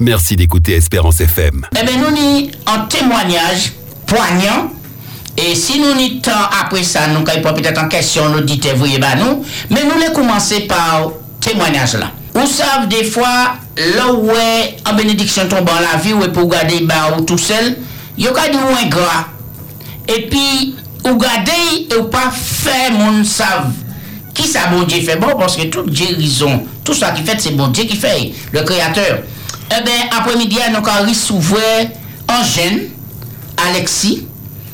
Merci d'écouter Espérance FM. Eh bien, nous ni un témoignage poignant. Et si nous n'y temps après ça, nous quand peut-être en question, nous dites vous bah nous, mais nous les commencer par témoignage là. Vous savez des fois, là où est en bénédiction tombant la vie, ou pour garder bah ou tout seul, il y a moins gras. Et puis, ou garder et ou pas faire mon savent qui ça bon Dieu fait? Bon parce que toute guérison, tout ça qui fait c'est bon Dieu qui fait, le créateur. Eh bien, après-midi, nous avons recevoir un jeune, Alexis.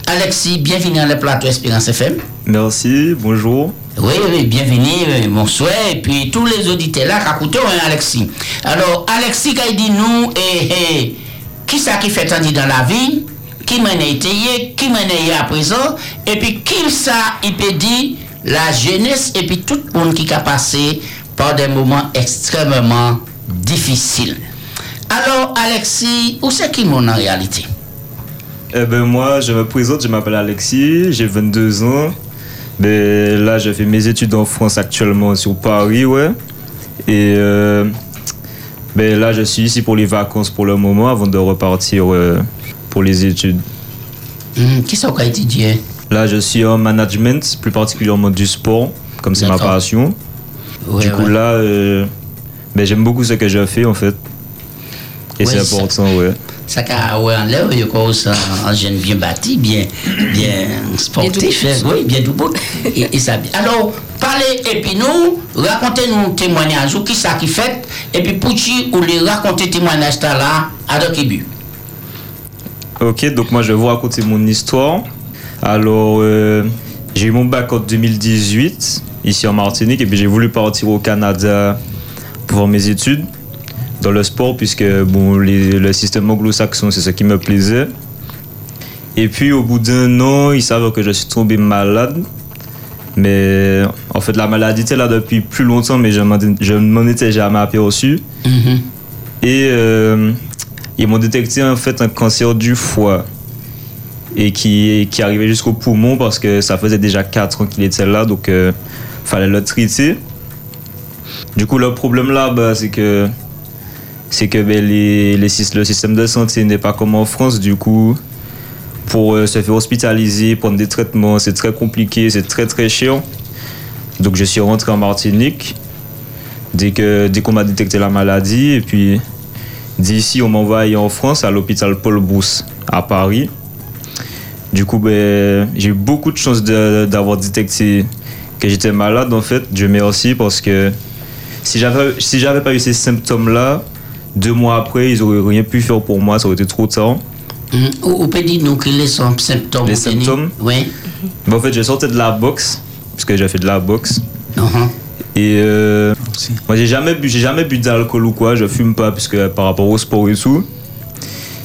Alexis, bienvenue dans le plateau Espérance FM. Merci, bonjour. Oui, oui, bienvenue, bonsoir. Et puis tous les auditeurs là, qui hein, Alexis. Alors, Alexis, qui dit nous, eh, eh, qui ça qui fait tant dans la vie, qui m'a été, qui m'a à présent, et puis qui ça, il peut dire la jeunesse, et puis tout le monde qui a passé par des moments extrêmement difficiles. Alors, Alexis, où c'est qui mon en réalité? Eh ben moi, je me présente, je m'appelle Alexis, j'ai 22 ans. Ben, là, je fais mes études en France actuellement sur Paris, ouais. Et euh, ben, là, je suis ici pour les vacances pour le moment avant de repartir euh, pour les études. Mmh, qui sont étudié Là, je suis en management, plus particulièrement du sport, comme c'est ma passion. du coup, là, euh, ben, j'aime beaucoup ce que je fais en fait. Et c'est important, ouais. Ça a ouais, en l'air, il y a un jeune bien bâti, bien, bien sportif, bien oui, bien tout et, et, ça. Alors, parlez, et puis nous, racontez-nous un témoignage, ou qui ça qui fait, et puis pour qui, ou les raconter témoignage là, à Dokibu. Ok, donc moi je vais vous raconter mon histoire. Alors, euh, j'ai eu mon bac en 2018, ici en Martinique, et puis j'ai voulu partir au Canada pour mes études dans le sport, puisque bon, le système anglo-saxon, c'est ce qui me plaisait. Et puis au bout d'un an, ils savent que je suis tombé malade. Mais en fait, la maladie était là depuis plus longtemps, mais je ne m'en étais jamais aperçu. Mm-hmm. Et euh, ils m'ont détecté en fait un cancer du foie et qui, qui arrivait jusqu'au poumon parce que ça faisait déjà 4 ans qu'il était là, donc il euh, fallait le traiter. Du coup, le problème là, bah, c'est que c'est que ben, les, le système de santé n'est pas comme en France. Du coup, pour euh, se faire hospitaliser, prendre des traitements, c'est très compliqué, c'est très très chiant. Donc je suis rentré en Martinique dès dès qu'on m'a détecté la maladie et puis d'ici on m'a envoyé en France à l'hôpital Paul Brousse à Paris. Du coup, ben, j'ai eu beaucoup de chance d'avoir détecté que j'étais malade en fait. Dieu merci parce que si j'avais si j'avais pas eu ces symptômes là, deux mois après, ils n'auraient rien pu faire pour moi, ça aurait été trop tard. Ou peut dire nous les symptômes Les symptômes Oui. En fait, je sortais de la boxe, parce que j'ai fait de la boxe. Uh-huh. Et euh, moi, j'ai jamais bu, j'ai jamais bu d'alcool ou quoi, je fume pas, puisque par rapport au sport et tout.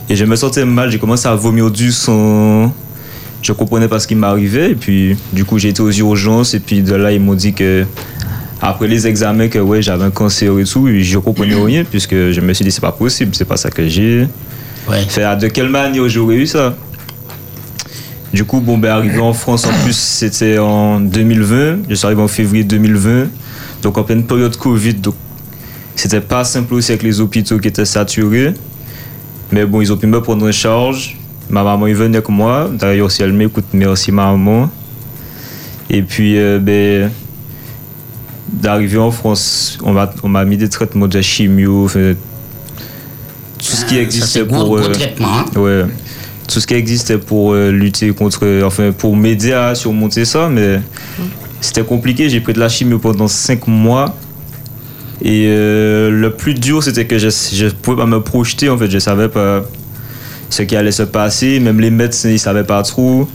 Et je me sentais mal, j'ai commencé à vomir du sang. Je comprenais pas ce qui m'arrivait, et puis du coup, j'ai été aux urgences, et puis de là, ils m'ont dit que après les examens que ouais, j'avais un cancer et tout, je comprenais rien puisque je me suis dit c'est pas possible, c'est pas ça que j'ai. Ouais. de quelle manière j'aurais eu ça? Du coup, bon, ben, arrivé en France en plus, c'était en 2020. Je suis arrivé en février 2020, donc en pleine période Covid. Donc, c'était pas simple aussi avec les hôpitaux qui étaient saturés. Mais bon, ils ont pu me prendre en charge. Ma maman, il venait avec moi. D'ailleurs, si elle m'écoute, merci maman. Et puis, euh, ben, d'arriver en France, on m'a, on m'a mis des traitements de chimio, tout ce qui ah, existait pour. Euh, hein. ouais, tout ce qui existait pour euh, lutter contre. Enfin, pour m'aider à surmonter ça, mais c'était compliqué. J'ai pris de la chimio pendant 5 mois. Et euh, le plus dur, c'était que je ne pouvais pas me projeter, en fait. Je savais pas ce qui allait se passer. Même les médecins, ils savaient pas trop.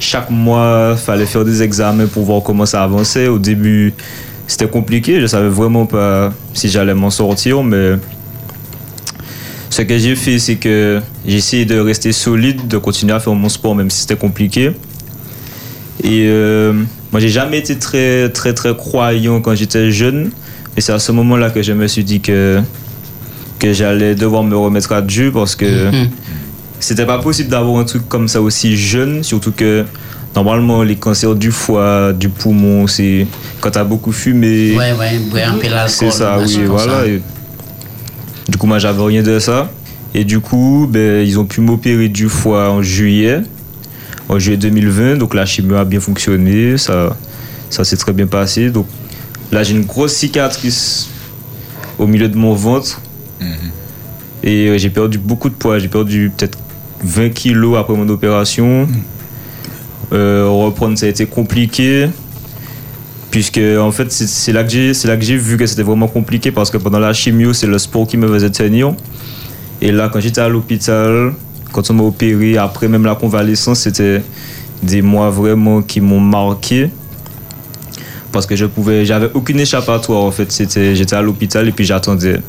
Chaque mois, il fallait faire des examens pour voir comment ça avançait. Au début, c'était compliqué. Je savais vraiment pas si j'allais m'en sortir, mais ce que j'ai fait, c'est que j'ai essayé de rester solide, de continuer à faire mon sport, même si c'était compliqué. Et euh, moi, j'ai jamais été très, très, très croyant quand j'étais jeune. Et c'est à ce moment-là que je me suis dit que, que j'allais devoir me remettre à Dieu parce que mm-hmm. c'était pas possible d'avoir un truc comme ça aussi jeune, surtout que Normalement, les cancers du foie, du poumon, c'est quand tu as beaucoup fumé. Ouais, ouais, un peu l'alcool. C'est ça, oui, voilà. Du coup, moi, j'avais rien de ça. Et du coup, ben, ils ont pu m'opérer du foie en juillet, en juillet 2020. Donc la chimio a bien fonctionné, ça, ça s'est très bien passé. Donc là, j'ai une grosse cicatrice au milieu de mon ventre. Et euh, j'ai perdu beaucoup de poids. J'ai perdu peut-être 20 kilos après mon opération. Euh, reprendre, ça a été compliqué. Puisque, en fait, c'est c'est là que j'ai c'est là que j'ai vu que c'était vraiment compliqué parce que pendant la chimio, c'est le sport qui me faisait tenir. Et là, quand j'étais à l'hôpital, quand on m'a opéré, après même la convalescence, c'était des mois vraiment qui m'ont marqué. Parce que je pouvais, j'avais aucune échappatoire en fait. C'était, j'étais à l'hôpital et puis j'attendais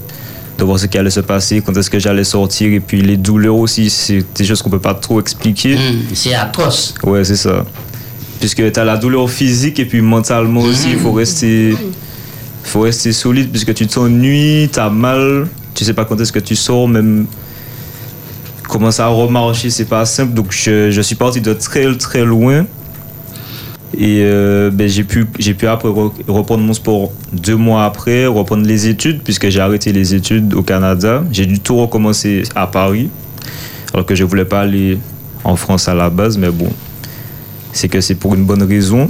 de voir ce qui allait se passer, quand est-ce que j'allais sortir. Et puis les douleurs aussi, c'est des choses qu'on peut pas trop expliquer. Hum, c'est atroce. Ouais, c'est ça. Puisque tu as la douleur physique et puis mentalement aussi, il faut rester, faut rester solide puisque tu t'ennuies, tu as mal, tu sais pas quand est-ce que tu sors, même commencer à remarcher, c'est pas simple. Donc je, je suis parti de très très loin. Et euh, ben, j'ai pu, j'ai pu après re- reprendre mon sport deux mois après, reprendre les études, puisque j'ai arrêté les études au Canada. J'ai dû tout recommencer à Paris, alors que je voulais pas aller en France à la base, mais bon, c'est que c'est pour une bonne raison.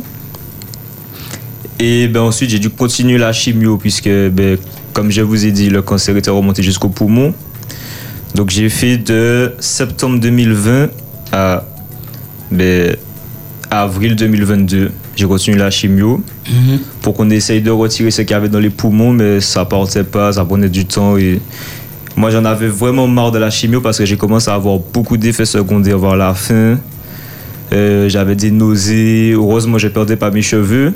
Et ben ensuite, j'ai dû continuer la chimio, puisque, ben, comme je vous ai dit, le cancer était remonté jusqu'au poumon. Donc j'ai fait de septembre 2020 à ben, avril 2022. J'ai continué la chimio Mhm. pour qu'on essaye de retirer ce qu'il y avait dans les poumons, mais ça partait pas, ça prenait du temps. Et moi, j'en avais vraiment marre de la chimio parce que j'ai commencé à avoir beaucoup d'effets secondaires vers la fin. Euh, J'avais des nausées. Heureusement, je perdais pas mes cheveux.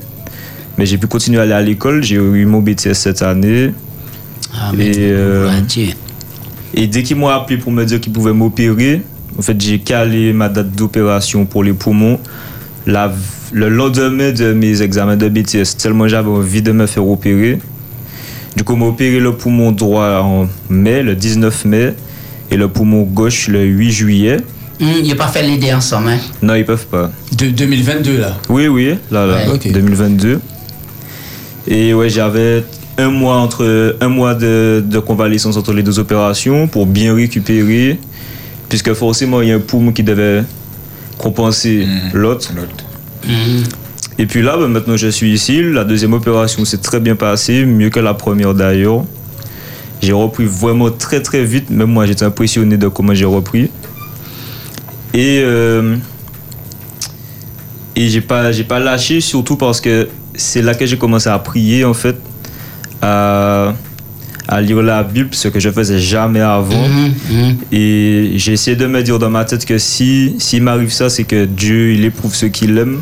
Mais j'ai pu continuer à aller à l'école. J'ai eu mon BTS cette année. Ah, Et, euh. Et dès qu'ils m'ont appelé pour me dire qu'ils pouvaient m'opérer, en fait, j'ai calé ma date d'opération pour les poumons la- le lendemain de mes examens de BTS, tellement j'avais envie de me faire opérer. Du coup, on m'a opéré le poumon droit en mai, le 19 mai, et le poumon gauche le 8 juillet. Hum, il n'a pas fait les deux ensemble. Hein? Non, ils peuvent pas. De 2022 là? Oui, oui, là, là, Ouais. Ok. 2022. Et ouais, j'avais un mois entre un mois de, de convalescence entre les deux opérations pour bien récupérer, puisque forcément il y a un poumon qui devait compenser l'autre. L'autre. Et puis là, ben, maintenant je suis ici. La deuxième opération s'est très bien passée, mieux que la première d'ailleurs. J'ai repris vraiment très très vite. Même moi, j'étais impressionné de comment j'ai repris. Et euh, et j'ai pas j'ai pas lâché, surtout parce que c'est là que j'ai commencé à prier en fait, à, à lire la Bible, ce que je faisais jamais avant. Hum, hum. Et j'ai essayé de me dire dans ma tête que si s'il m'arrive ça, c'est que Dieu, il éprouve ceux qu'il aime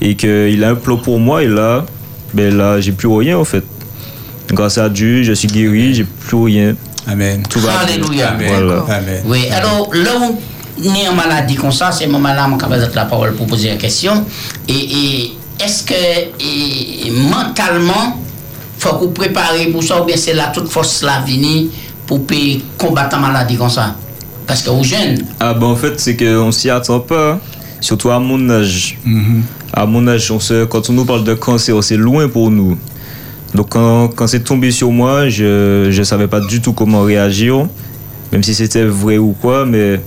et qu'il a un plan pour moi. Et là, ben là, j'ai plus rien en fait. Grâce à Dieu, je suis guéri, j'ai plus rien. Amen. Tout va bien. Alléluia. Amen. Voilà. Amen. Oui, alors là où on est en maladie comme ça, c'est mon malade qui va la parole pour poser une question. Et, et est-ce que et, mentalement, faut qu'on prépare pour ça ou bien c'est là toute force la venir pour combattre la maladie comme ça Parce que aux jeunes, Ah ben en fait, c'est qu'on s'y attend pas. Surtout à mon âge. Mhm. À mon âge, on se, quand on nous parle de cancer, c'est loin pour nous. Donc quand, quand c'est tombé sur moi, je ne savais pas du tout comment réagir, même si c'était vrai ou quoi, mais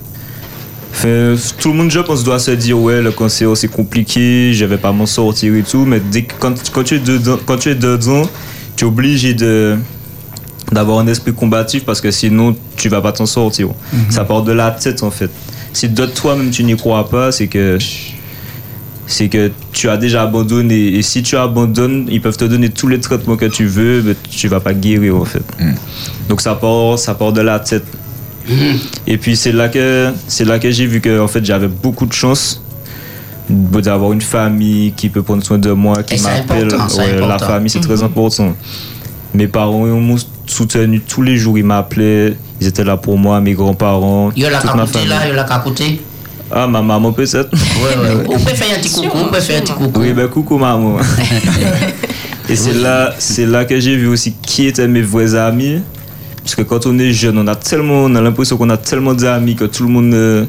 enfin, tout le monde, je pense, doit se dire, ouais, le cancer, c'est compliqué, je vais pas m'en sortir et tout, mais dès que- quand, quand, tu es dedans, quand tu es dedans, tu es obligé de d'avoir un esprit combatif parce que sinon tu vas pas t'en sortir. Ça part de la tête en fait. Si de toi-même tu n'y crois pas, c'est que c'est que tu as déjà abandonné. Et si tu abandonnes, ils peuvent te donner tous les traitements que tu veux, mais tu vas pas guérir en fait. Donc ça part, ça part de la tête. Et puis c'est là que c'est là que j'ai vu que en fait j'avais beaucoup de chance d'avoir une famille qui peut prendre soin de moi, qui m'appelle. Ouais, la famille c'est très important. Mes parents ils m'ont soutenu tous les jours, ils m'appelaient, ils étaient là pour moi, mes grands-parents, il y a la famille. là, il y a la. Ah ma maman peut-être. Ouais, ouais. On peut faire un petit coucou, on peut faire un petit coucou. Oui, ben coucou maman. Et c'est là, c'est là que j'ai vu aussi qui étaient mes vrais amis. Parce que quand on est jeune, on a tellement, on a l'impression qu'on a tellement d'amis que tout le monde, euh,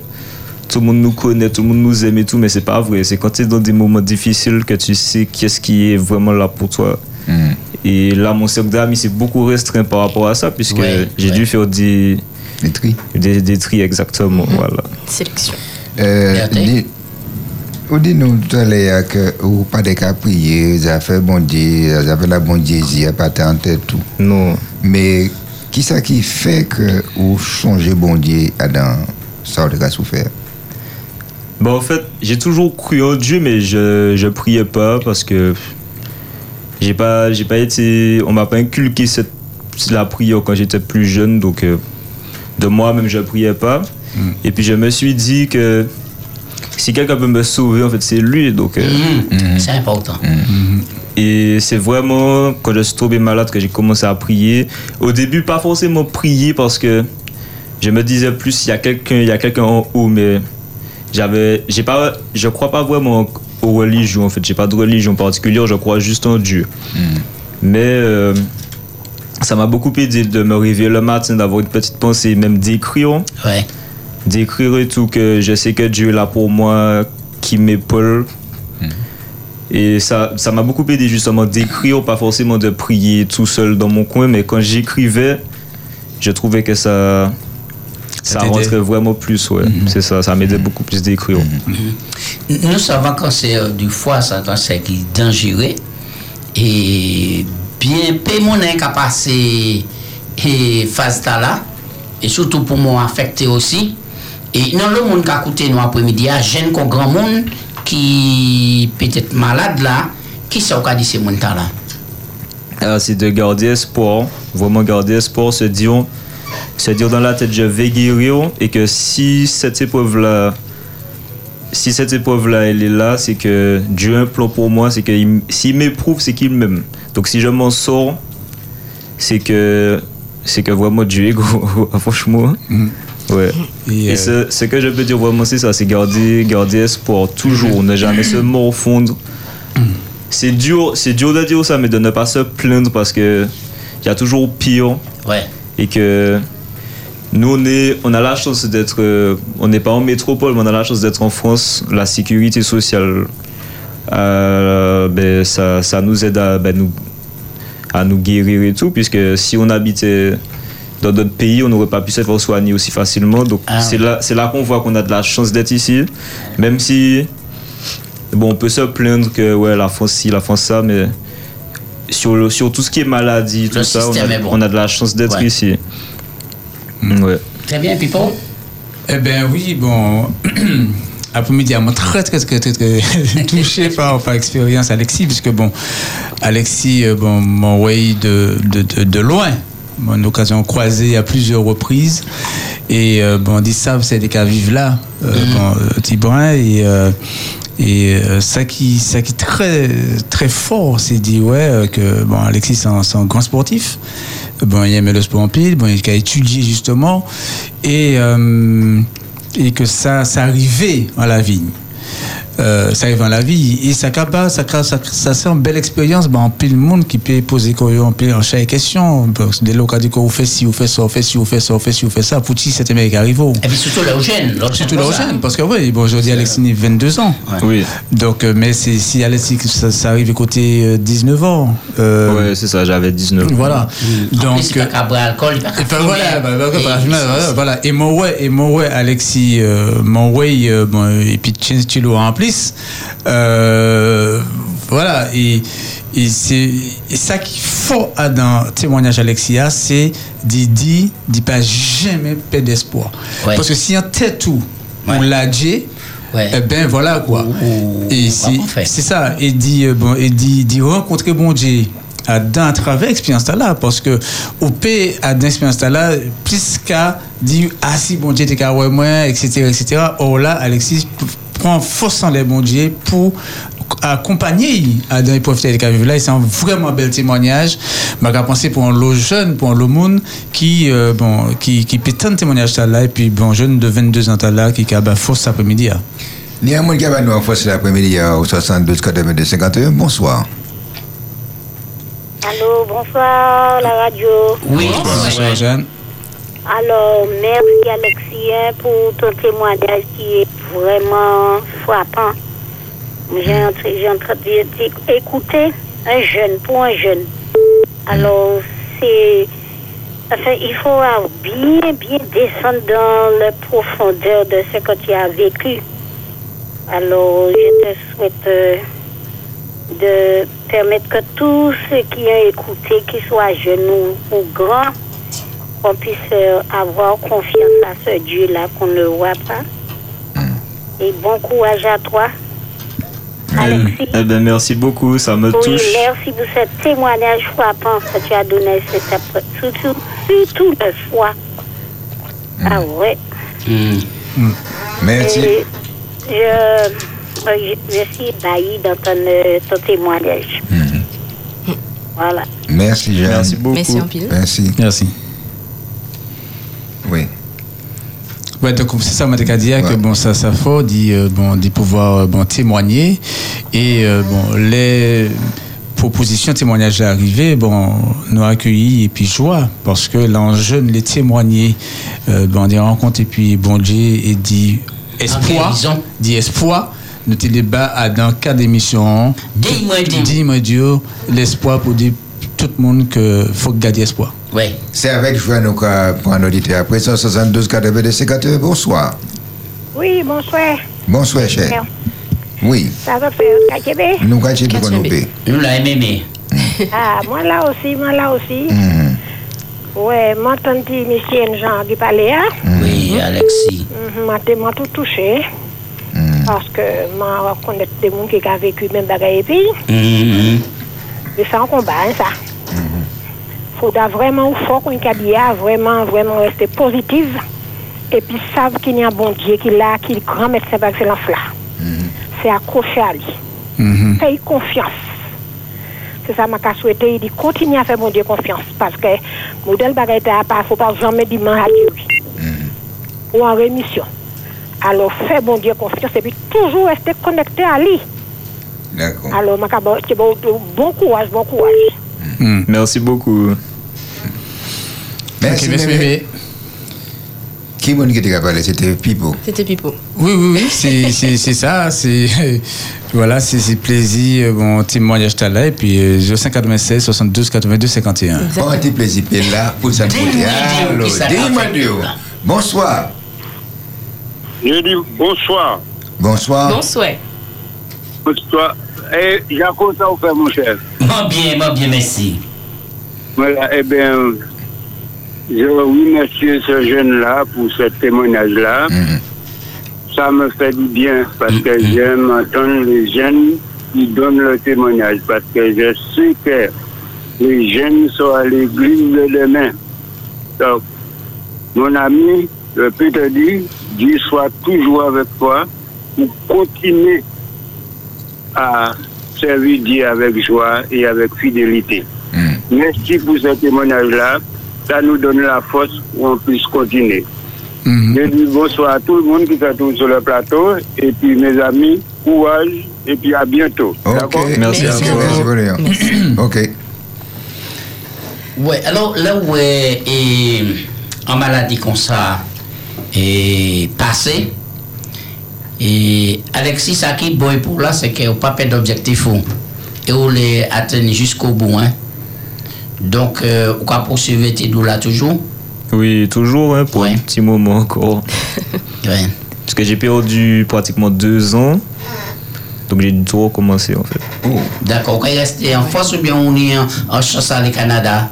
tout le monde nous connaît, tout le monde nous aime et tout, mais c'est pas vrai. C'est quand tu es dans des moments difficiles que tu sais qui est-ce qui est vraiment là pour toi. Et là, mon cercle d'amis s'est beaucoup restreint par rapport à ça, puisque Ouais, j'ai ouais. dû faire des, Les tri. des, des tris exactement. Voilà. Sélection. Euh, Ou dis-nous tout à l'heure que ou pas des cas prier, vous avez fait bon Dieu, vous avez la bon Dieu, pas en tête tout. Non. Mais qui ça qui fait que vous changez bon Dieu dans ça de cas souffert? Bah, en fait, j'ai toujours cru en Dieu, mais je je priais pas parce que j'ai pas j'ai pas été on m'a pas inculqué cette la prière quand j'étais plus jeune, donc euh, de moi-même je priais pas. Et puis je me suis dit que si quelqu'un peut me sauver, en fait, c'est lui. Donc, euh, Mhm. C'est important. et c'est vraiment quand je suis tombé malade que j'ai commencé à prier. Au début, pas forcément prier parce que je me disais plus il y a quelqu'un, il y a quelqu'un en haut, mais j'avais, j'ai pas, je crois pas vraiment aux religions. En fait, j'ai pas de religion particulière. Je crois juste en Dieu. Mais euh, ça m'a beaucoup aidé de me réveiller le matin, d'avoir une petite pensée, même d'écrire, Ouais. d'écrire et tout que je sais que Dieu est là pour moi, qui m'épaule. Et ça ça m'a beaucoup aidé justement d'écrire, pas forcément de prier tout seul dans mon coin, mais quand j'écrivais, je trouvais que ça ça rentrait vraiment plus, ouais. C'est ça, ça m'aidait beaucoup plus d'écrire. Nous savons qu'un cancer du foie, c'est un cancer qui est dangereux. Et bien, peu mon qui a passé et phase là, et surtout pour moi affecté aussi. Et dans le monde qui a écouté nous après-midi, il y a jeune qu'on grand monde qui peut être malade là, qui ça qu'a dit ces monde là? Alors, c'est de garder espoir, vraiment garder espoir, se dire, se dire dans la tête, je vais guérir, et que si cette épreuve-là, si cette épreuve-là, elle est là, c'est que Dieu a un plan pour moi, c'est que il- s'il m'éprouve, c'est qu'il m'aime. Donc si je m'en sors, c'est que, c'est que vraiment Dieu est gros, franchement. Ouais. Et, Et, euh, ce, ce que je peux dire vraiment, c'est ça, c'est garder, garder espoir, toujours, ne jamais se morfondre. C'est dur, c'est dur de dire ça, mais de ne pas se plaindre parce que il y a toujours pire Ouais. Et que nous on est, on a la chance d'être, euh, on n'est pas en métropole, mais on a la chance d'être en France. La sécurité sociale, euh, ben, ça, ça nous aide à, ben, nous, à nous guérir et tout, puisque si on habitait dans d'autres pays, on n'aurait pas pu se faire soigner aussi facilement. Donc Ah c'est là, c'est là qu'on voit qu'on a de la chance d'être ici, même si bon, on peut se plaindre que ouais, la France ci, la France ça, mais sur, le- sur tout ce qui est maladie, tout ça, on a, est bon. on a de la chance d'être Ouais. ici. Ouais. Très bien, Pipo. Eh bien oui, bon, après-midi, moi très très très très, très touché par, par l'expérience Alexis, puisque bon, Alexis, euh, bon, m'a envoyé de, de, de, de loin, une occasion croisée à plusieurs reprises, et euh, bon, on dit ça, c'est des cas vivent là, euh, bon, euh, et euh, et euh, ça qui ça qui est très très fort, c'est dit ouais euh, que bon Alexis c'est un, grand sportif. Bon, il aimait le sport en pile, bon, il a étudié justement et euh, et que ça ça arrivait à la vie. Euh, ça arrive dans la vie et ça capable ça ça, ça c'est une belle expérience ben en pile monde qui peut poser quoi en pile en chaque question dès lors dit qu'on fait si on fait ça on fait si on fait ça on fait si on fait ça pour qui c'était mec qui arrive Et puis surtout le jeune. le surtout jeune, le ça. jeune parce que oui bon aujourd'hui Alexis a 22 ans Oui, donc, euh, mais si Alexis, ça, ça arrive côté euh, 19 ans. euh, ouais, c'est ça, j'avais 19. Voilà. En Donc, plus, il n'y a pas boire alcool, il n'y a pas voilà, bah, bah, Et- voilà, voilà. Et mon ouais, et mon ouais, Alexis, euh, mon ouais, euh, bon, et puis tu l'as en plus. Euh, voilà. Et, et c'est ça qui faut à dans le témoignage Alexia, c'est d'y dire, d'y pas jamais perdre d'espoir. Ouais. Parce que si on tête tout, on Ouais. l'a dit, Ouais. eh ben voilà quoi. Ou- Et c'est ça. Et dit bon, et dit, dit rencontrer bon Dieu à dans travers expérience là parce que au pays à dans expérience là plus qu'à dire ah si bon Dieu t'es qu'à ouais moi etc etc. Or là Alexis prend force en les bon Dieu pour accompagner à dans les profiter de là et c'est un vraiment bel témoignage m'a qu'à penser pour un lot jeune pour un lot monde qui euh, bon qui qui peut tant de témoignage là et puis bon jeune de 22 ans là qui a force cet après-midi là. Il y a un monde qui va nous en force l'après-midi euh, au 72 82 51. Bonsoir. Allô, bonsoir la radio. Oui, Bonsoir. Jeanne. Alors, merci Alexien pour ton témoignage qui est vraiment frappant. J'ai en j'ai en train d'écouter un jeune, pour un jeune. Alors, c'est. Enfin, il faut bien, bien descendre dans la profondeur de ce que tu as vécu. Alors, je te souhaite euh, de permettre que tous ceux qui ont écouté, qu'ils soient jeunes ou, ou grands, qu'on puisse euh, avoir confiance à ce Dieu-là qu'on ne voit pas. Et bon courage à toi. Alexis. Eh ben, merci beaucoup, ça me Oui, touche. merci pour ce témoignage frappant que tu as donné surtout, surtout le foi. Ah ouais. Hmm. Merci. Et je, euh, je, je suis ébahie dans ton, euh, ton témoignage. Voilà. Merci, Jeanne. Merci beaucoup. Merci en pile. Merci. Merci. Oui. Ouais, donc c'est ça, on m'a dit que Ouais. bon, ça, ça faut d'y, euh, bon, pouvoir euh, bon, témoigner. Et euh, bon, les propositions, témoignages arrivés, bon, nous accueillis et puis joie, parce que l'enjeu de les témoigner, euh, bon, des rencontres et puis bon Dieu et dit espoir, guérison. dit espoir. Nous te débat à dans quatre émissions. Dis-moi, dis-moi. Dis-moi Dieu, l'espoir pour dire tout le monde que faut garder espoir. Ouais. C'est avec joie nous quoi, pour un auditeur. Après 172 82 50 bonsoir. Oui, bonsoir. Bonsoir, cher. Oui, Ça va faire nous pour nous. Nous aimé. Ah, moi là aussi, moi là aussi. Mhm. Ouais, moi, tante Michel Jean qui parlait? Oui, Alexis. Mhm, Moi, t'es- moi tout touché. Parce que moi, je connais des gens qui ont vécu même bagaille et puis, Mhm. et ça en combat, hein, ça. Faudra vraiment, fort qu'on vraiment, vraiment rester positive. Et puis, savent qu'il y a un bon Dieu qui est là, qui est le grand médecin par excellence là. C'est accroché à lui. Mhm. Fais confiance. C'est ça, que je souhaité. Il dit, continue à faire mon Dieu confiance. Parce que, modèle bagaille, il ne faut pas jamais dire à Dieu. Ou en rémission. Alors, fais mon Dieu confiance et puis toujours rester connecté à lui. D'accord. Alors, je bon, bon courage, bon courage. Merci beaucoup. Merci, Ok, merci, mémé. mémé. Qui m'a dit que tu as parlé? C'était Pipo. C'était Pipo. Oui, oui, oui, c'est- ça. C'est voilà, c'est plaisir. euh, Bon témoignage t'as là et puis euh, 0596 72 82 51. Bon, petit plaisir là, pour ça. Allô, qui fait. Bonsoir. Je dis bonsoir. Bonsoir. Bonsoir. Bonsoir. Et j'ai ça vous faire, mon cher. Moi bien, moi bien, merci. Voilà, eh bien, je remercie ce jeune-là pour ce témoignage-là. Mhm. Ça me fait du bien parce que j'aime entendre les jeunes qui donnent le témoignage parce que je sais que les jeunes sont à l'église le demain. Donc, mon ami, je peux te dire, Dieu soit toujours avec toi pour continuer à servir Dieu avec joie et avec fidélité. Mhm. Merci pour ce témoignage-là. Ça nous donne la force pour qu'on puisse continuer. Mhm. Je dis bonsoir à tout le monde qui se trouve sur le plateau. Et puis mes amis, courage et puis à bientôt. Ok. D'accord? Merci à. Merci, Valérie. Ok. Ouais, alors là où est, en maladie comme ça est passé, et Alexis, ça qui est bon pour là, c'est qu'il n'y a pas perdre d'objectif et on les atteindre jusqu'au bout. Hein. Donc, euh, on va poursuivre tes là toujours? Oui, toujours, hein, pour Ouais. un petit moment encore. Ouais. Parce que j'ai perdu pratiquement deux ans. Donc j'ai dû tout recommencer en fait. Oh. D'accord, va rester en force ou bien on est en, en chasse à le Canada?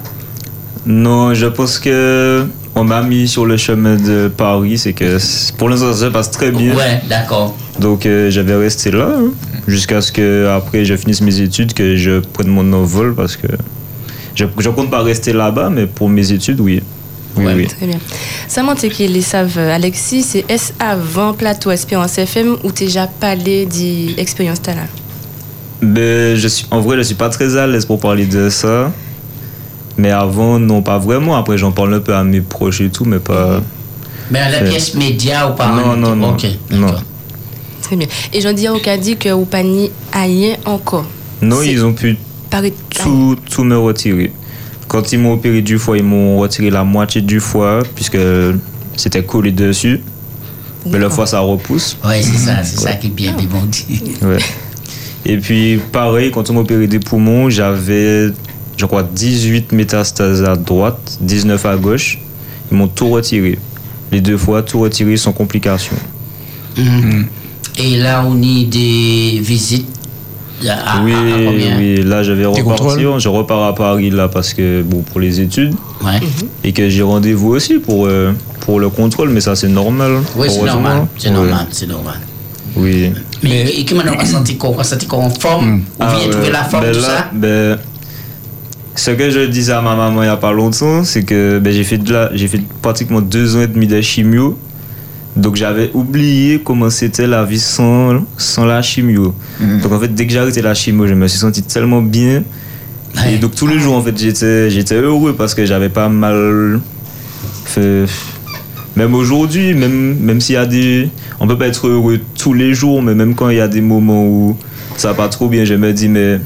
Non, je pense que on m'a mis sur le chemin de Paris. C'est que pour l'instant ça se passe très bien. Ouais, d'accord. Donc euh, j'avais resté là hein, jusqu'à ce que après je finisse mes études, que je prenne mon envol parce que je, je compte pas rester là-bas, mais pour mes études, oui. Oui, Ouais. oui. Très bien. Samantha qui les savent, Alexis, c'est est-ce avant Plateau Espérance FM ou déjà parlé d'expérience là Ben, je suis, en vrai, je suis pas très à l'aise pour parler de ça. Mais avant, non, pas vraiment. Après, j'en parle un peu à mes proches et tout, mais pas. Mais à la pièce média ou pas Non, non, non. Ok, Non. Très bien. Et j'en dis au cas dit que vous pas ni rien encore. Non, ils ont pu Tout, tout me retirer. Quand ils m'ont opéré du foie, ils m'ont retiré la moitié du foie, puisque c'était collé dessus. Mais le foie, ça repousse. Ouais, c'est ça, c'est ça qui est bien, dit. Ouais. Et puis, pareil, quand on m'a opéré des poumons, j'avais je crois, 18 métastases à droite, 19 à gauche. Ils m'ont tout retiré. Les deux fois, tout retiré sans complications. Mhm. Et là, on y des visites à, à- oui, à combien oui, là je vais repartir. Je repars à Paris là parce que, bon, pour les études. Ouais. Et que j'ai rendez-vous aussi pour, euh, pour le contrôle, mais ça c'est normal. Oui, c'est normal. C'est Ouais. normal, c'est normal. Oui. Mais, Mais- et qui maintenant on senti qu'on forme, ou Ah, vient ouais. trouver la forme, Ben tout là, ça? ben, ce que je disais à ma maman il n'y a pas longtemps, c'est que ben, j'ai fait, de la- j'ai fait pratiquement deux ans et demi de chimio. Donc j'avais oublié comment c'était la vie sans, sans la chimio. Mhm. Donc en fait, dès que j'ai arrêté la chimio, je me suis senti tellement bien. Ouais. Et donc tous les jours, en fait, j'étais, j'étais heureux parce que j'avais pas mal fait. Même aujourd'hui, même, même s'il y a des. On peut pas être heureux tous les jours, mais même quand il y a des moments où ça va pas trop bien, je me dis, mais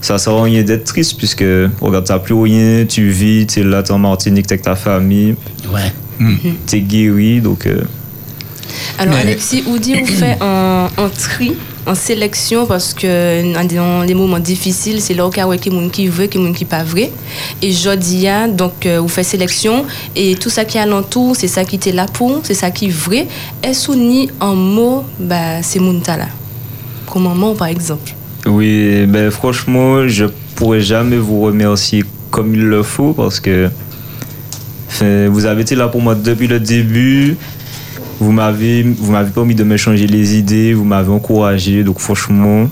ça sert à rien d'être triste puisque, regarde, t'as plus rien, tu vis, t'es là, t'es en Martinique, t'es avec ta famille, Ouais. t'es guéri, donc. euh, Alors, Mais- Alexis, ou dit on fait un, un tri, en sélection, parce que dans les moments difficiles, c'est là où il y a qui qui veut, qui qui pas vrai. Et Jodia, donc, euh, vous faites sélection, et tout ça qui est alentour, c'est ça qui était là pour, c'est ça qui est vrai. Est-ce ni un mot, bah, c'est Muntala Comme un mot, par exemple. Oui, ben franchement, je pourrais jamais vous remercier comme il le faut parce que vous avez été là pour moi depuis le début. Vous m'avez, vous m'avez permis de me changer les idées, vous m'avez encouragé. Donc franchement,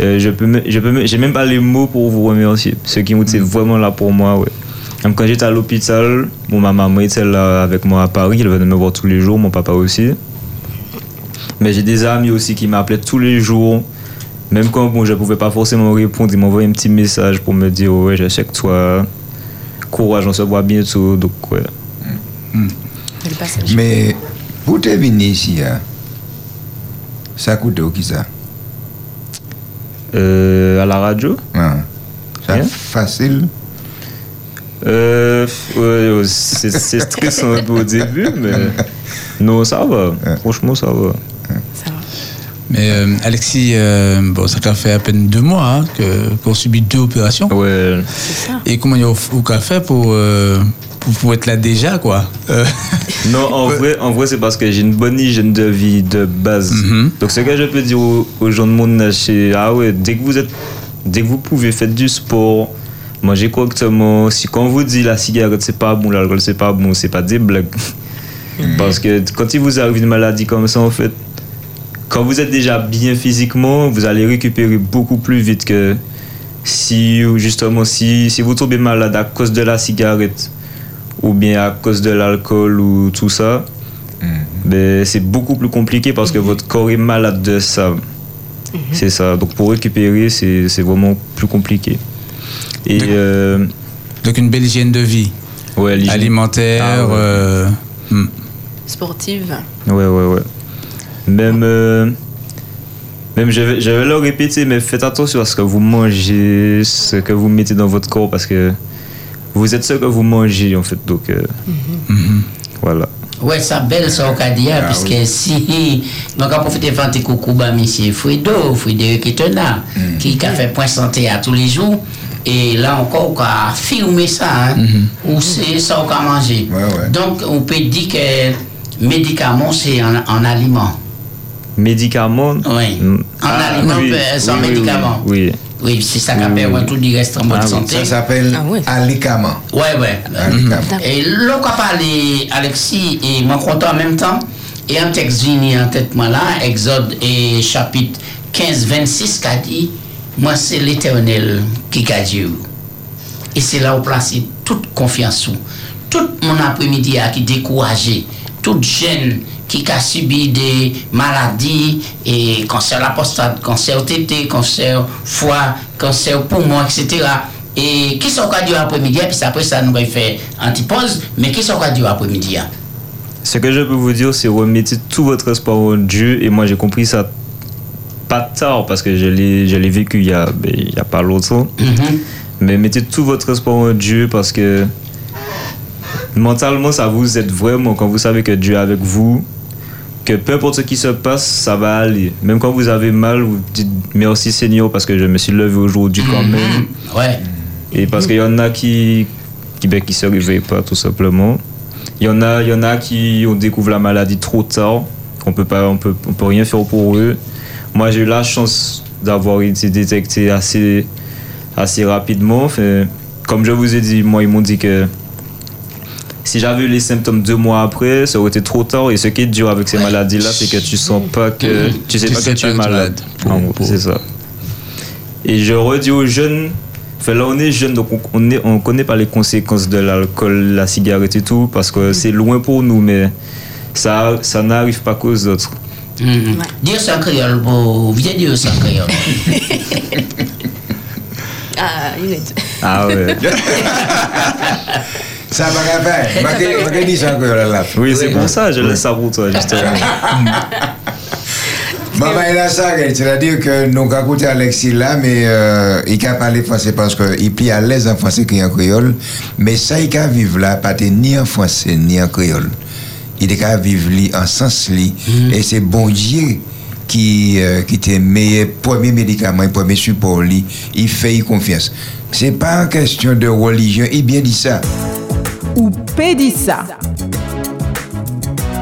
euh, je peux, me- je peux, me- j'ai même pas les mots pour vous remercier. Ceux qui ont été vraiment là pour moi, ouais. Même quand j'étais à l'hôpital, bon, ma maman était là avec moi à Paris, elle venait me voir tous les jours, mon papa aussi. Mais j'ai des amis aussi qui m'appelaient tous les jours. Même quand bon, je ne pouvais pas forcément répondre, ils m'envoyaient un petit message pour me dire Ouais, je sais que toi, courage, on se voit bientôt. Donc, ouais. Le passage. Mais pour te venir ici, hein, ça coûte au qui ça? Euh, à la radio? Hein. C'est Rien. facile. euh, ouais, ouais, C'est stressant un peu au début, mais non, ça va. Franchement, ça va. Ça va. Mais euh, Alexis, euh, bon, ça t'a fait à peine deux mois hein, que- qu'on subit deux opérations. Ouais. Ça. Et comment vous avez fait pour, euh, pour, pour être là déjà, quoi Euh, Non, en vrai, en vrai c'est parce que j'ai une bonne hygiène de vie de base. Mhm. Donc, ce que je peux dire aux, aux gens de mon âge, c'est ah ouais, dès que vous êtes, dès que vous pouvez, faites du sport, mangez correctement. Si quand on vous dit la cigarette c'est pas bon, l'alcool c'est pas bon, c'est pas des blagues. Parce que quand il vous arrive une maladie comme ça, en fait, quand vous êtes déjà bien physiquement, vous allez récupérer beaucoup plus vite que si justement si, si vous tombez malade à cause de la cigarette ou bien à cause de l'alcool ou tout ça, ben, c'est beaucoup plus compliqué parce que votre corps est malade de ça. C'est ça. Donc pour récupérer, c'est c'est vraiment plus compliqué. Et euh, donc une belle hygiène de vie, ouais, l'hygiène- alimentaire. Ah ouais. euh, hmm. Sportive. Ouais, ouais, ouais. Même, euh, même je, vais, je vais le répéter, mais faites attention à ce que vous mangez, ce que vous mettez dans votre corps, parce que vous êtes ce que vous mangez, en fait. Donc, euh, voilà. Ouais, ça belle ça au Kadia, puisque si. Donc, on profite de faire un petit coucou, bah, monsieur Frido, qui est là, qui a fait point santé à tous les jours. Et là encore, on a filmé ça, hein, ou c'est ça qu'on a mangé. Ouais, ouais. Donc, on peut dire que médicament, c'est un, un aliment. Médicaments Oui. Mm. En aliment, oui, euh, oui, médicament. Oui. Oui, c'est ça qui permet tout du reste en bonne Ah oui, santé. Ça s'appelle Ah ouais. alicament. Ouais, ouais. Alicament. Et là, qu'on parle, Alexis, et moi, content en même temps, et un texte venu en tête, moi là, Exode et chapitre 15, 26, qui a dit, moi, c'est l'éternel qui a Dieu. Et c'est là où placer toute confiance. Tout mon après-midi a qui découragé. Toute jeune qui a subi des maladies, et cancer la prostate, cancer tété, cancer foie, cancer poumon, etc. Et qui sont qu'à dire après-midi, puis après ça, nous allons faire antipause, mais qui sont qu'à dire après-midi hein? Ce que je peux vous dire, c'est remettez tout votre espoir en Dieu. Et moi, j'ai compris ça pas tard parce que je l'ai, vécu il y, a, ben, il y a pas longtemps. Mhm. Mais mettez tout votre espoir en Dieu parce que mentalement, ça vous aide vraiment quand vous savez que Dieu est avec vous. Que peu importe ce qui se passe, ça va aller. Même quand vous avez mal, vous dites merci Seigneur parce que je me suis levé aujourd'hui quand même. Ouais. Et parce qu'il y en a qui qui ben, qui se réveillent pas tout simplement. Il y en a il y en a qui ont découvert la maladie trop tard. On peut pas on peut on peut rien faire pour eux. Moi j'ai eu la chance d'avoir été détecté assez assez rapidement. Comme je vous ai dit, moi ils m'ont dit que si j'avais eu les symptômes deux mois après, ça aurait été trop tard. Et ce qui est dur avec ces maladies-là, c'est que tu sens pas que tu sais Tu pas sais que tu pas es que tu es malade. C'est ça. Et je redis aux jeunes, enfin là on est jeunes, donc on, on connaît pas les conséquences de l'alcool, la cigarette et tout, parce que c'est loin pour nous, mais ça, ça n'arrive pas qu'aux autres. Dire ça en créole, bon, viens dire ça créole. Ah, il est. Ah ouais. Ça va faire. Je dis ça encore là. oui, c'est pour ça, je laisse ça pour toi, justement. Maman, il a ça, c'est-à-dire que nous avons écouté Alexis là, mais euh, il a parlé français parce qu'il est plus à l'aise en français qu'en créole. Mais ça, il a vivre là, pas ni en français ni en créole. Il est qu'à vivre en sens li. Et c'est bon Dieu qui, euh, qui était meilleur premier médicament, le premier support li. Il fait confiance. C'est pas une question de religion, il bien dit ça. Ou Pédissa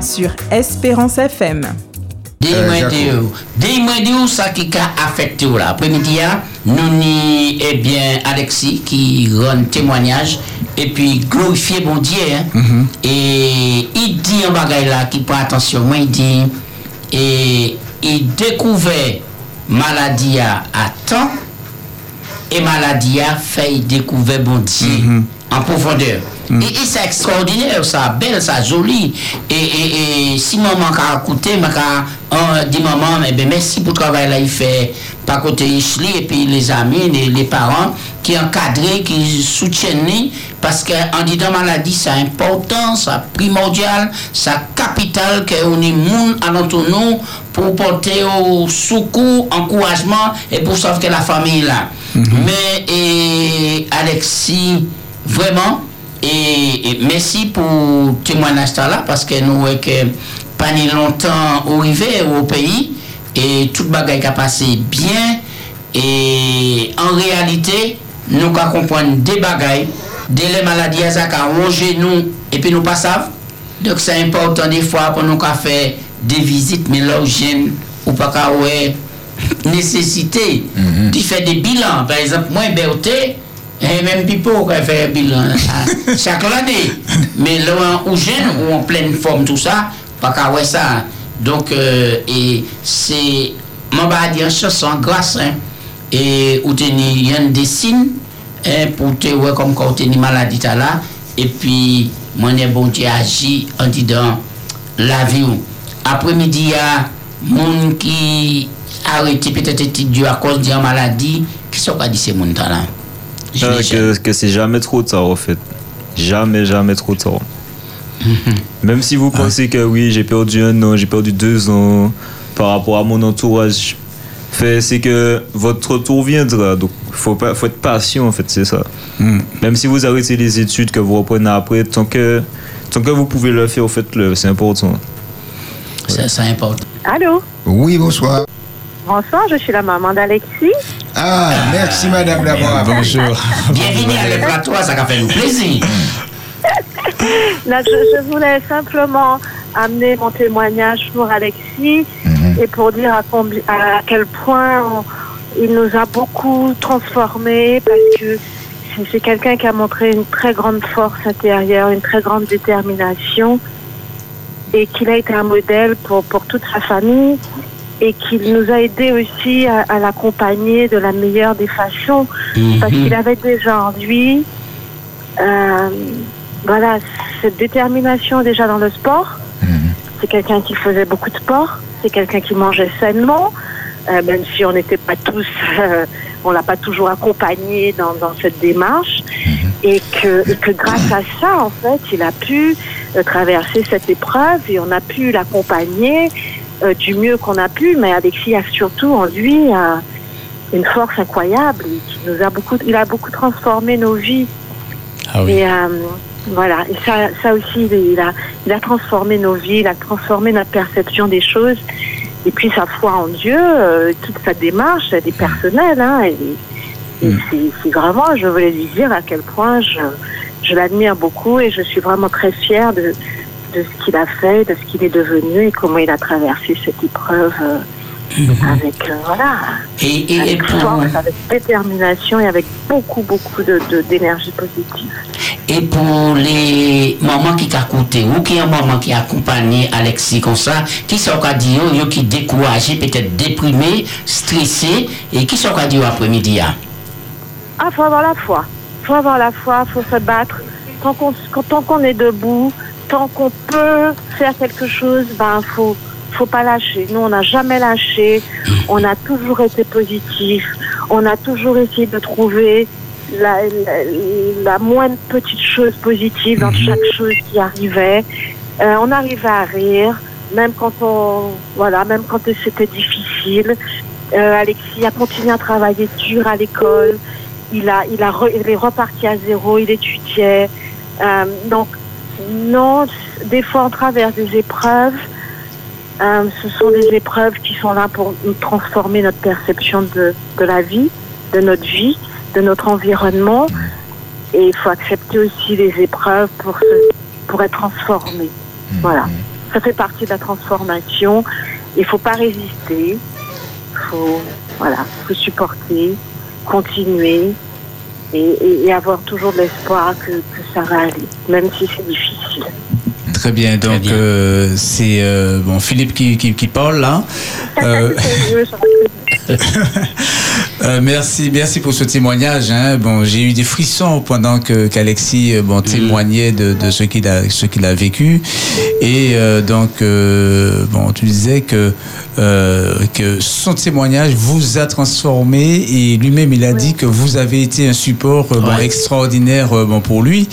sur Espérance FM. Dis-moi. Dieu, dis-moi Dieu ça qui a affecté là. Après-midi, hein, nous ni eh bien Alexis qui rend témoignage et puis glorifier bon Dieu. hein. Et il dit un bagage là qui prend attention, moi il dit et il découvert maladie à, temps et maladie a fait découvrir bon Dieu en profondeur. Et, et c'est extraordinaire, ça, belle, ça, joli. Et, et, et si maman a écouté, m'a euh, dit maman, mais ben, merci pour le travail là, il fait par côté Ishli et puis les amis, les, les parents qui encadrent, qui soutiennent, parce qu'en disant maladie, c'est important, c'est primordial, c'est capital qu'on est monde alentour nous pour porter au secours, encouragement et pour sauver la famille là. Mais et Alexis, Vreman, e, e mersi pou témoanaj ta la, paske nou wèk pani lontan ou rive ou peyi, e tout bagay ka pase bien, e an realite, nou ka kompwane de bagay, de le maladi a za ka ronge nou, epi nou pa sav, dok sa importan de fwa kon nou ka fe de vizit, men lò jen ou pa ka wè, nesesite, mm -hmm. di fe de bilan, par exemple, mwen beote, E menm pi pou kwen fè bilan sa, chak lade. Men lè ou jen ou an plèn form tout sa, pa ka wè sa. Donk, e se, man ba di an chos an gras, e ou teni yon desin, pou te wè kom kon teni maladi ta la, e pi mwen e bon ti aji an ti dan la vi ou. Apre midi ya, moun ki arete petete ti di akos di an maladi, ki so ka di se moun ta la. Euh, que, que c'est jamais trop tard en fait. Jamais, jamais trop tard. Même si vous pensez que oui, j'ai perdu un an, j'ai perdu deux ans par rapport à mon entourage, fait, c'est que votre retour viendra. Donc, faut pas, faut être patient en fait, c'est ça. Même si vous arrêtez les études que vous reprenez après, tant que, tant que vous pouvez le faire, faites-le, c'est important. C'est ça important. Allô? Oui, bonsoir. Bonsoir, je suis la maman d'Alexis. Ah, merci madame d'avoir. Bonjour. Bienvenue à le plateau, ça a fait nous plaisir. Là, je, je voulais simplement amener mon témoignage pour Alexis et pour dire à, combi- à quel point on- il nous a beaucoup transformés parce que c'est- c'est quelqu'un qui a montré une très grande force intérieure, une très grande détermination et qu'il a été un modèle pour, pour toute sa famille et qu'il nous a aidés aussi à, à l'accompagner de la meilleure des façons. Parce qu'il avait déjà en lui euh, voilà, cette détermination déjà dans le sport. C'est quelqu'un qui faisait beaucoup de sport, c'est quelqu'un qui mangeait sainement, euh, même si on n'était pas tous, euh, on l'a pas toujours accompagné dans, dans cette démarche, et, que, et que grâce à ça, en fait, il a pu euh, traverser cette épreuve et on a pu l'accompagner euh, du mieux qu'on a pu, mais Alexis a surtout en lui euh, une force incroyable, qui nous a beaucoup, il a beaucoup transformé nos vies. Ah oui. Et euh, voilà, et ça, ça aussi, il a, il a transformé nos vies, il a transformé notre perception des choses. Et puis sa foi en Dieu, toute sa démarche, elle est personnelle. Hein, Mm. c'est- c'est vraiment, je voulais lui dire à quel point je, je l'admire beaucoup et je suis vraiment très fière de, de ce qu'il a fait, de ce qu'il est devenu et comment il a traversé cette épreuve euh, avec, euh, voilà, Et, et, et avec pour, avec détermination et avec beaucoup, beaucoup de- de- d'énergie positive. et pour les mamans qui écouté ou qui ont maman qui a accompagné Alexis comme ça, qui sont qu'à dire, qui découragé, peut-être déprimé, stressé, et qui sont qu'à dire après-midi hein? Ah, faut avoir la foi. Faut avoir la foi, faut se battre. Tant qu'on quand- tant qu'on est debout, tant qu'on peut faire quelque chose, ben faut faut pas lâcher. Nous, on n'a jamais lâché. On a toujours été positif. On a toujours essayé de trouver la, la, la moindre petite chose positive dans chaque chose qui arrivait. Euh, on arrivait à rire, même quand on voilà, même quand c'était difficile. Euh, Alexis a continué à travailler dur à l'école. Il a, il a, re- il est reparti à zéro. Il étudiait. Euh, donc non, des fois on traverse des épreuves. Euh, ce sont des épreuves qui sont là pour nous transformer notre perception de, de la vie, de notre vie, de notre environnement. Et il faut accepter aussi les épreuves pour, se, pour être transformé. Voilà. Ça fait partie de la transformation. Il ne faut pas résister. Il faut, voilà, faut supporter, continuer et, avoir toujours de l'espoir que, que ça va aller, même si c'est difficile. Très bien, donc euh, c'est euh, bon, Philippe qui, qui, qui parle là. Euh, euh, merci, merci pour ce témoignage. Hein. Bon, j'ai eu des frissons pendant que qu'Alexis euh, bon témoignait de, de ce qu'il a ce qu'il a vécu et euh, donc euh, bon, tu disais que euh, que son témoignage vous a transformé et lui-même il a dit que vous avez été un support euh, bon, extraordinaire euh, bon pour lui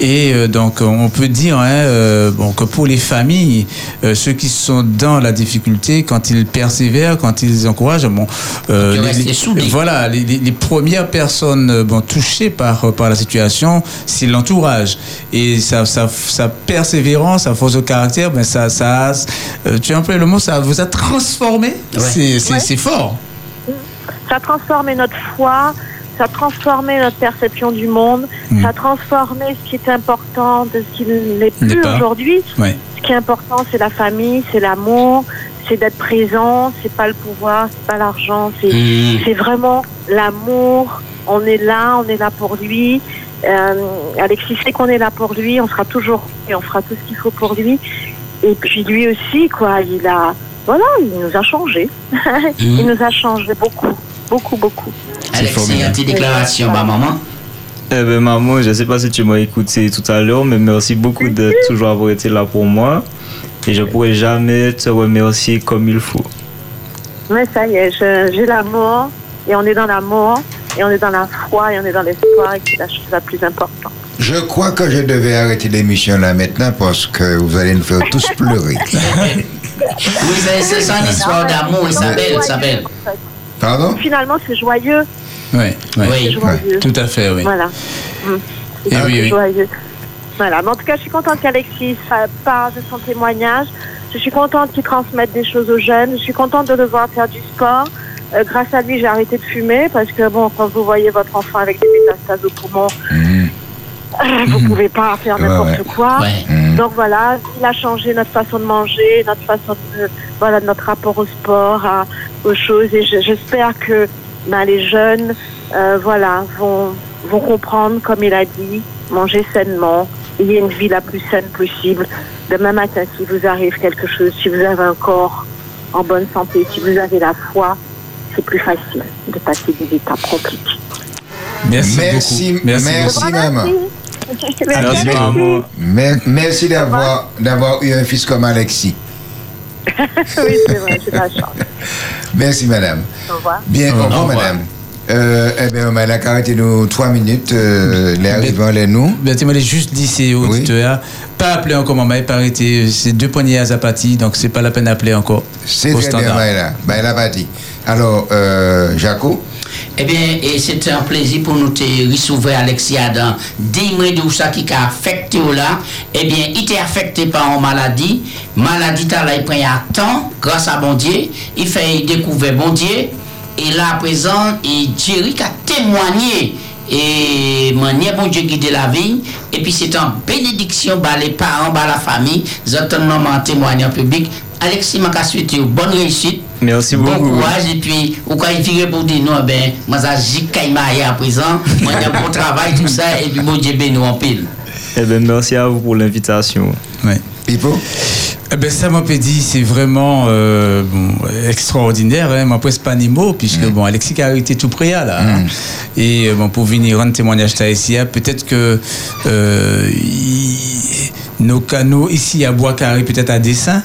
et euh, donc on peut dire hein, euh, bon que pour les familles euh, ceux qui sont dans la difficulté quand ils persévèrent quand ils encouragent bon euh, les- voilà les, les- les premières personnes euh, bon touchées par euh, par la situation c'est l'entourage. Et sa, sa, sa persévérance sa force de caractère ben ça ça euh, tu as employé le mot ça vous a transformé. C'est c'est Ouais. c'est fort. Ça a transformé notre foi, ça a transformé notre perception du monde, Mm. ça a transformé ce qui est important de ce qui n'est plus aujourd'hui. ouais. Ce qui est important, c'est la famille, c'est l'amour, c'est d'être présent, c'est pas le pouvoir, c'est pas l'argent, c'est Mm. c'est vraiment l'amour. On est là, on est là pour lui. Euh, Alexis sait qu'on est là pour lui, on sera toujours et on fera tout ce qu'il faut pour lui. Et puis lui aussi, quoi, il a, voilà, il nous a changé. il nous a changé beaucoup, beaucoup, beaucoup. Alexis, une petite déclaration, bah maman. Eh ben maman, je sais pas si tu m'as écouté tout à l'heure, mais merci beaucoup de toujours avoir été là pour moi. Et je pourrais jamais te remercier comme il faut. Mais ça y est, j'ai l'amour, et on est dans l'amour, et on est dans la foi, et on est dans l'espoir, et c'est la chose la plus importante. Je crois que je devais arrêter l'émission là maintenant parce que vous allez nous faire tous pleurer. Oui, c'est c'est ça une histoire d'amour, Isabelle, Isabelle. Pardon? Finalement, c'est joyeux. ouais, ouais. C'est joyeux. tout à fait oui Voilà. Et oui, oui. joyeux. Voilà. Mais en tout cas, je suis contente qu'Alexis parle de son témoignage. Je suis contente qu'il transmette des choses aux jeunes. Je suis contente de le voir faire du sport. Euh, grâce à lui, j'ai arrêté de fumer parce que, bon, quand vous voyez votre enfant avec des métastases au poumon, euh, vous pouvez pas faire n'importe ouais. quoi. Ouais. Mhm. Donc voilà, il a changé notre façon de manger, notre façon de, voilà, notre rapport au sport, à- aux choses. Et je- j'espère que ben, les jeunes, euh, voilà, vont, vont comprendre, comme il a dit, manger sainement, ayez une vie la plus saine possible. Demain matin, si vous arrive quelque chose, si vous avez un corps en bonne santé, si vous avez la foi, c'est plus facile de passer des étapes compliquées. merci, Merci, beaucoup merci, merci. Merci Merci d'avoir d'avoir eu un fils comme Alexis. oui, c'est vrai, de la chance. Merci, madame. Au revoir. Bien, au Au revoir, revoir. madame. Euh, eh bien, on a arrêté nous trois minutes. Euh, les arrivants, les nous. Ben, tu m'as juste dit, c'est auditeur, pas appeler encore maman, pas arrêter, c'est deux poignées à Zapati, donc c'est pas la peine d'appeler encore. C'est Au très bien, standard. Maëla. Maëla Bati. Alors, euh, Jaco, Eh bien, et c'était un plaisir pour nous te recevoir Alexis Adam. Dis-moi de ça qui a affecté là. Eh bien, il était affecté par une maladie. Maladie, t'as là, il prend à temps, grâce à bon Dieu. Il fait découvrir bon Dieu. Et là, à présent, et Thierry a témoigné et manière bon Dieu guider la vie et puis c'est en bénédiction par les parents par la famille certainement en témoignage en public Alexis m'a souhaité une bonne réussite Merci bon beaucoup. courage et puis ou quand il virait pour dire non ben moi ça j'ai à présent moi j'ai bon travail tout ça et puis bon Dieu béni en pile Eh ben, merci à vous pour l'invitation. Ouais. Pipo Eh ben, ça m'a dit, c'est vraiment euh, bon, extraordinaire. Hein. Moi, presque pas ni mots, puisque bon, Alexis a arrêté tout près là. hein. Et euh, bon, pour venir rendre témoignage à ici, hein, peut-être que euh, nos canaux ici à Bois-Carré, peut-être à dessin.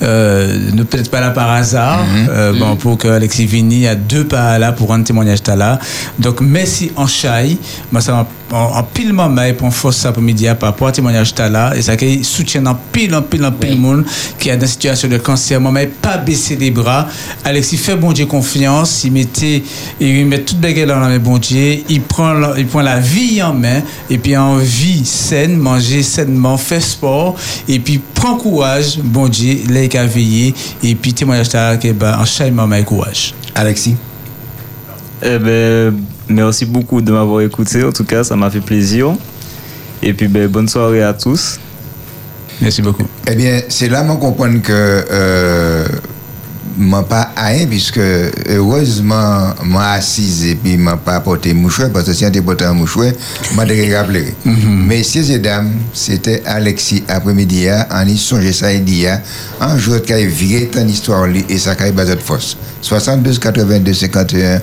Euh, ne peut-être pas là par hasard, euh, bon, pour que Alexis Vini a deux pas là pour rendre témoignage à là. Donc, merci en chai. Moi, ça m'a- en, en pile moment et pour force ça pour midi par rapport à témoignage là. Et ça qui soutient en pile, en pile, en pile monde qui est dans une situation de cancer. Moi, mais pas baisser les bras. Alexis fait bon Dieu confiance. Il mettait, il met toute baguette dans la main bon Dieu. Il prend, la- il prend la vie en main et puis en vie saine, manger sainement, fait sport et puis prend courage, bon Dieu, là il a veillé et puis témoignage à que ben en moment et courage. Alexis Eh ben, merci beaucoup de m'avoir écouté. En tout cas, ça m'a fait plaisir. Et puis, ben, bonne soirée à tous. Merci beaucoup. Eh bien, c'est là qu'on comprend que euh, m'a pas haï, puisque heureusement, m'a assise et puis m'a pas porté mouchoir, parce que si on était porté un mouchoir, m'a rappelé. Messieurs et dames, c'était Alexis après-midi, en y songe ça et dit, un jour qui a viré ton histoire et ça qui a basé de force. 72, 82, 51.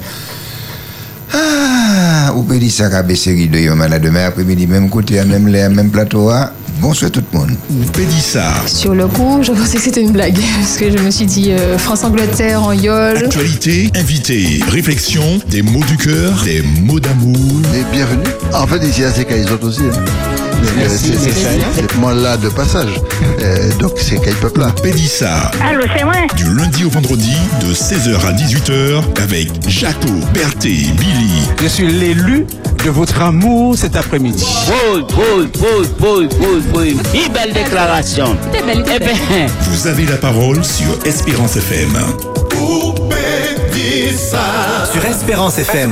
Ah, ou peut dire ça qu'a baissé rideau, yo, malade demain après-midi, même côté, même l'air, même plateau. Bonsoir tout le monde. Pédissa. Sur le coup, je pensais que c'était une blague, parce que je me suis dit euh, France-Angleterre en yole. Actualité, invité, réflexion, des mots du cœur, des mots d'amour. Et bienvenue. En fait, ici, c'est Caïs aussi. Hein. Euh, c'est- moi là de passage. Euh, donc, c'est Caïs Peuple là. Pédissa. Allô, c'est moi Du lundi au vendredi, de 16h à 18h, avec Jaco, Berthe, Billy. Je suis l'élu de votre amour cet après-midi. Pause, pause, pause, pause, pause, pause. Une belle déclaration. Eh bien, Vous avez la parole sur Espérance FM. Sur Espérance FM.